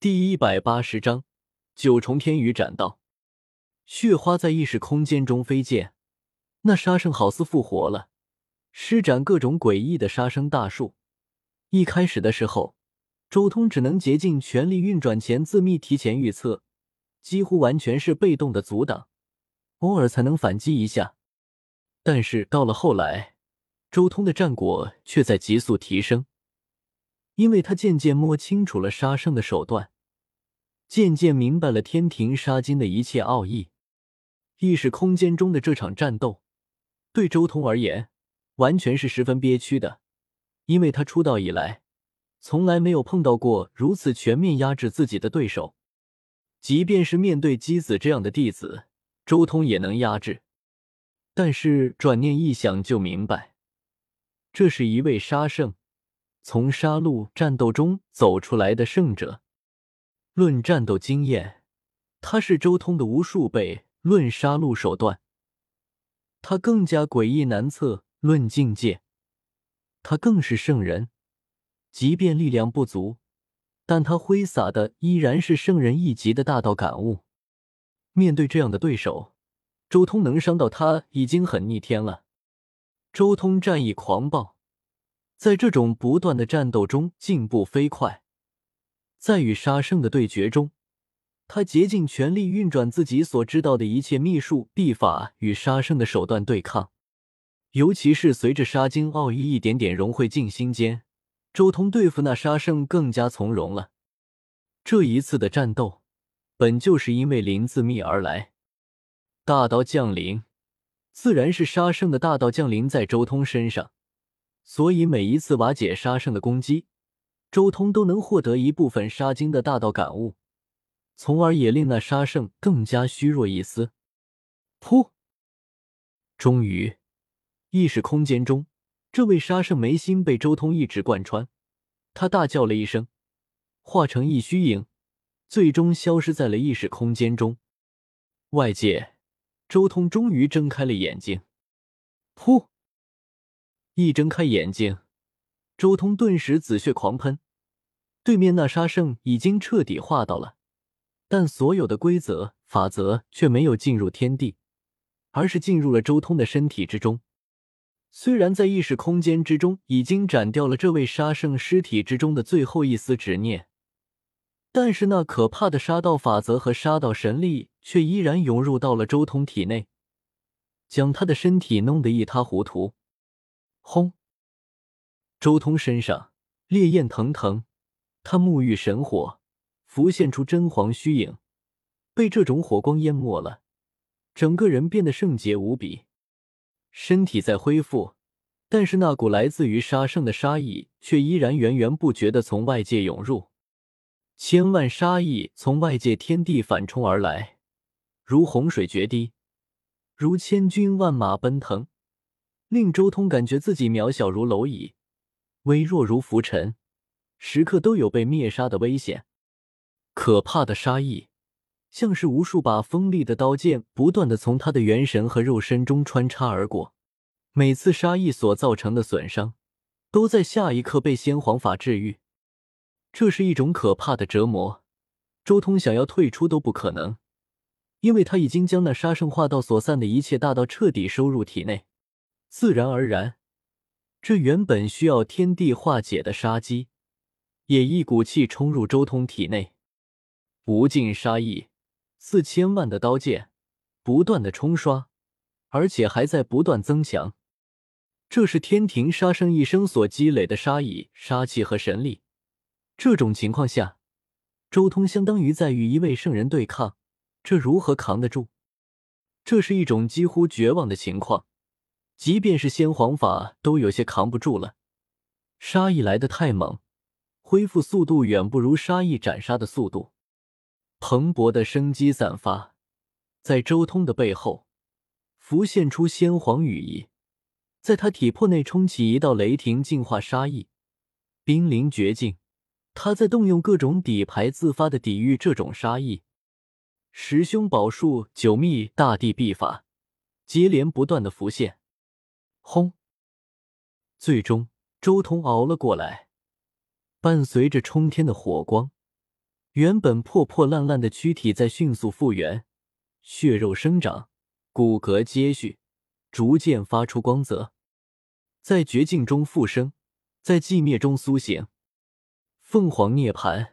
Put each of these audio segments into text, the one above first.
第一百八十章九重天宇斩道。血花在意识空间中飞溅，那杀圣好似复活了，施展各种诡异的杀生大术。一开始的时候，周通只能竭尽全力运转前自秘提前预测，几乎完全是被动的阻挡，偶尔才能反击一下。但是到了后来，周通的战果却在急速提升。因为他渐渐摸清楚了杀生的手段，渐渐明白了天庭杀金的一切奥义。意识空间中的这场战斗，对周通而言，完全是十分憋屈的。因为他出道以来，从来没有碰到过如此全面压制自己的对手。即便是面对姬子这样的弟子，周通也能压制。但是转念一想，就明白，这是一位杀圣。从杀戮战斗中走出来的胜者，论战斗经验，他是周通的无数倍；论杀戮手段，他更加诡异难测；论境界，他更是圣人。即便力量不足，但他挥洒的依然是圣人一级的大道感悟。面对这样的对手，周通能伤到他已经很逆天了。周通战意狂暴。在这种不断的战斗中进步飞快，在与杀圣的对决中，他竭尽全力运转自己所知道的一切秘术秘法与杀圣的手段对抗。尤其是随着杀精奥义一点点融汇进心间，周通对付那杀圣更加从容了。这一次的战斗，本就是因为林自秘而来，大道降临，自然是杀圣的大道降临在周通身上。所以每一次瓦解杀圣的攻击，周通都能获得一部分杀精的大道感悟，从而也令那杀圣更加虚弱一丝。噗！终于，意识空间中，这位杀圣眉心被周通一指贯穿，他大叫了一声，化成一虚影，最终消失在了意识空间中。外界，周通终于睁开了眼睛。噗！一睁开眼睛，周通顿时紫血狂喷。对面那杀圣已经彻底化到了，但所有的规则法则却没有进入天地，而是进入了周通的身体之中。虽然在意识空间之中已经斩掉了这位杀圣尸体之中的最后一丝执念，但是那可怕的杀道法则和杀道神力却依然涌入到了周通体内，将他的身体弄得一塌糊涂。轰！周通身上烈焰腾腾，他沐浴神火，浮现出真皇虚影，被这种火光淹没了，整个人变得圣洁无比。身体在恢复，但是那股来自于杀圣的杀意却依然源源不绝的从外界涌入，千万杀意从外界天地反冲而来，如洪水决堤，如千军万马奔腾。令周通感觉自己渺小如蝼蚁，微弱如浮尘，时刻都有被灭杀的危险。可怕的杀意，像是无数把锋利的刀剑，不断的从他的元神和肉身中穿插而过。每次杀意所造成的损伤，都在下一刻被先皇法治愈。这是一种可怕的折磨，周通想要退出都不可能，因为他已经将那杀圣化道所散的一切大道彻底收入体内。自然而然，这原本需要天地化解的杀机，也一股气冲入周通体内。无尽杀意，四千万的刀剑，不断的冲刷，而且还在不断增强。这是天庭杀生一生所积累的杀意、杀气和神力。这种情况下，周通相当于在与一位圣人对抗，这如何扛得住？这是一种几乎绝望的情况。即便是先皇法都有些扛不住了，杀意来的太猛，恢复速度远不如杀意斩杀的速度。蓬勃的生机散发，在周通的背后浮现出先皇羽翼，在他体魄内冲起一道雷霆，净化杀意，濒临绝境。他在动用各种底牌自发的抵御这种杀意。十凶宝术、九秘大地秘法接连不断的浮现。轰！最终，周通熬了过来，伴随着冲天的火光，原本破破烂烂的躯体在迅速复原，血肉生长，骨骼接续，逐渐发出光泽，在绝境中复生，在寂灭中苏醒。凤凰涅槃，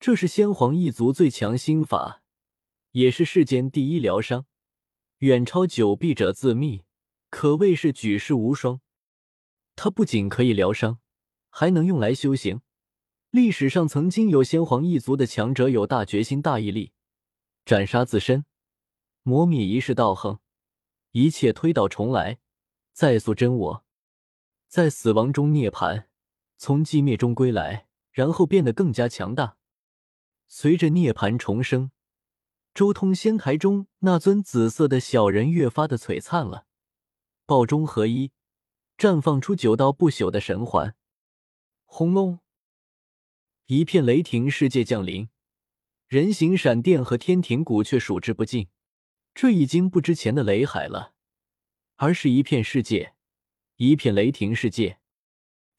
这是先皇一族最强心法，也是世间第一疗伤，远超九臂者自秘，可谓是举世无双。它不仅可以疗伤，还能用来修行。历史上曾经有先皇一族的强者有大决心、大毅力，斩杀自身，磨灭一世道行，一切推倒重来，再塑真我，在死亡中涅槃，从寂灭中归来，然后变得更加强大。随着涅槃重生，周通仙台中那尊紫色的小人越发的璀璨了，爆中合一，绽放出九道不朽的神环。轰隆！一片雷霆世界降临，人形闪电和天庭谷却数之不尽。这已经不值钱的雷海了，而是一片世界，一片雷霆世界，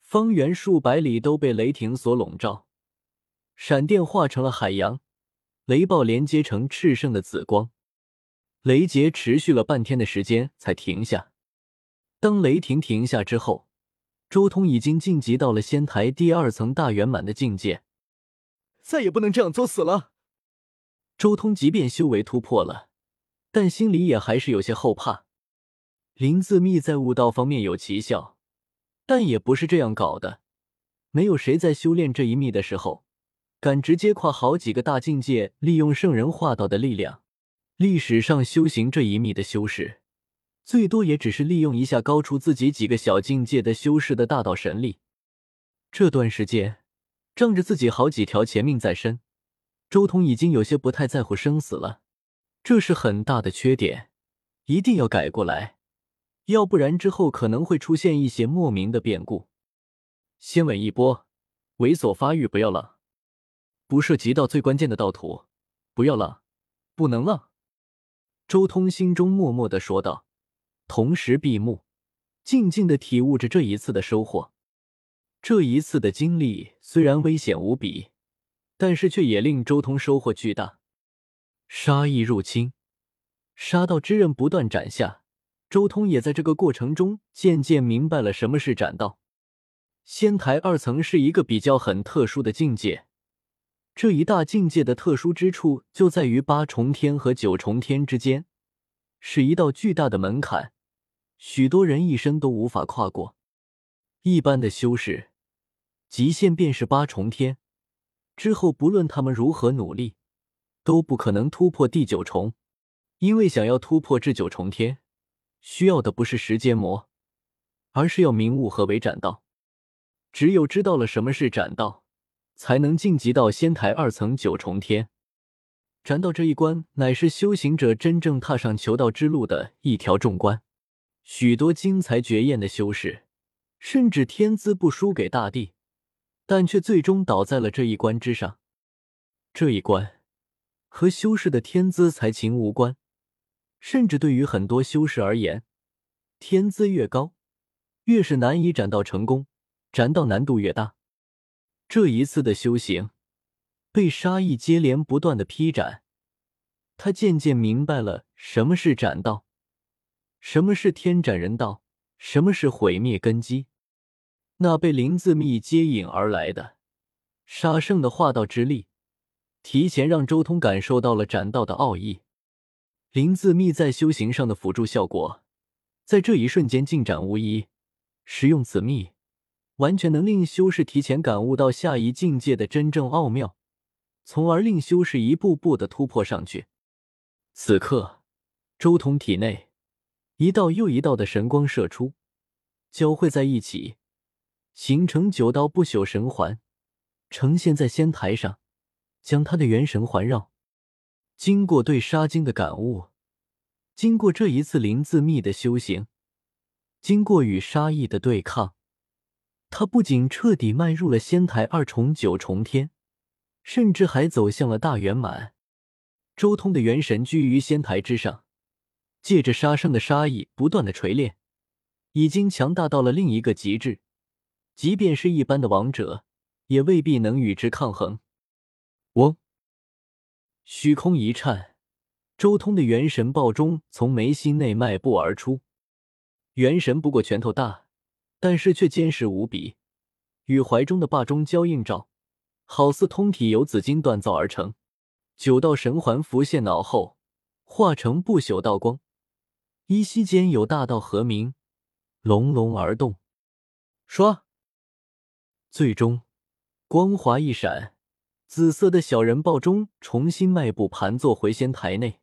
方圆数百里都被雷霆所笼罩。闪电化成了海洋，雷暴连接成炽盛的紫光。雷劫持续了半天的时间才停下。当雷霆停下之后。周通已经晋级到了仙台第二层大圆满的境界，再也不能这样作死了。周通即便修为突破了，但心里也还是有些后怕。林自密在悟道方面有奇效，但也不是这样搞的。没有谁在修炼这一秘的时候，敢直接跨好几个大境界，利用圣人化道的力量。历史上修行这一秘的修士。最多也只是利用一下高出自己几个小境界的修士的大道神力。这段时间，仗着自己好几条前命在身，周通已经有些不太在乎生死了。这是很大的缺点，一定要改过来，要不然之后可能会出现一些莫名的变故。先稳一波，猥琐发育不要浪，不涉及到最关键的道途，不要浪，不能浪。周通心中默默的说道。同时闭目，静静的体悟着这一次的收获。这一次的经历虽然危险无比，但是却也令周通收获巨大。杀意入侵，杀道之刃不断斩下。周通也在这个过程中渐渐明白了什么是斩道。仙台二层是一个比较很特殊的境界，这一大境界的特殊之处就在于八重天和九重天之间，是一道巨大的门槛。许多人一生都无法跨过。一般的修士，极限便是八重天，之后不论他们如何努力，都不可能突破第九重。因为想要突破至九重天，需要的不是时间魔，而是要明悟何为斩道。只有知道了什么是斩道，才能晋级到仙台二层九重天。斩道这一关，乃是修行者真正踏上求道之路的一条重关。许多精彩绝艳的修士，甚至天资不输给大帝，但却最终倒在了这一关之上。这一关和修士的天资才情无关，甚至对于很多修士而言，天资越高，越是难以斩到成功，斩道难度越大。这一次的修行，被杀意接连不断的劈斩，他渐渐明白了什么是斩道。什么是天斩人道？什么是毁灭根基？那被林自密接引而来的杀圣的化道之力，提前让周通感受到了斩道的奥义。林自密在修行上的辅助效果，在这一瞬间进展无疑。使用此秘，完全能令修士提前感悟到下一境界的真正奥妙，从而令修士一步步的突破上去。此刻，周通体内。一道又一道的神光射出，交汇在一起，形成九道不朽神环，呈现在仙台上，将他的元神环绕。经过对沙经的感悟，经过这一次灵自密的修行，经过与杀意的对抗，他不仅彻底迈入了仙台二重九重天，甚至还走向了大圆满。周通的元神居于仙台之上。借着杀生的杀意不断的锤炼，已经强大到了另一个极致，即便是一般的王者，也未必能与之抗衡。嗡。虚空一颤，周通的元神爆中从眉心内迈步而出。元神不过拳头大，但是却坚实无比，与怀中的霸中交映照，好似通体由紫金锻造而成。九道神环浮现脑后，化成不朽道光，依稀间有大道和鸣，隆隆而动。唰，最终光华一闪，紫色的小人豹中重新迈步盘坐回仙台内。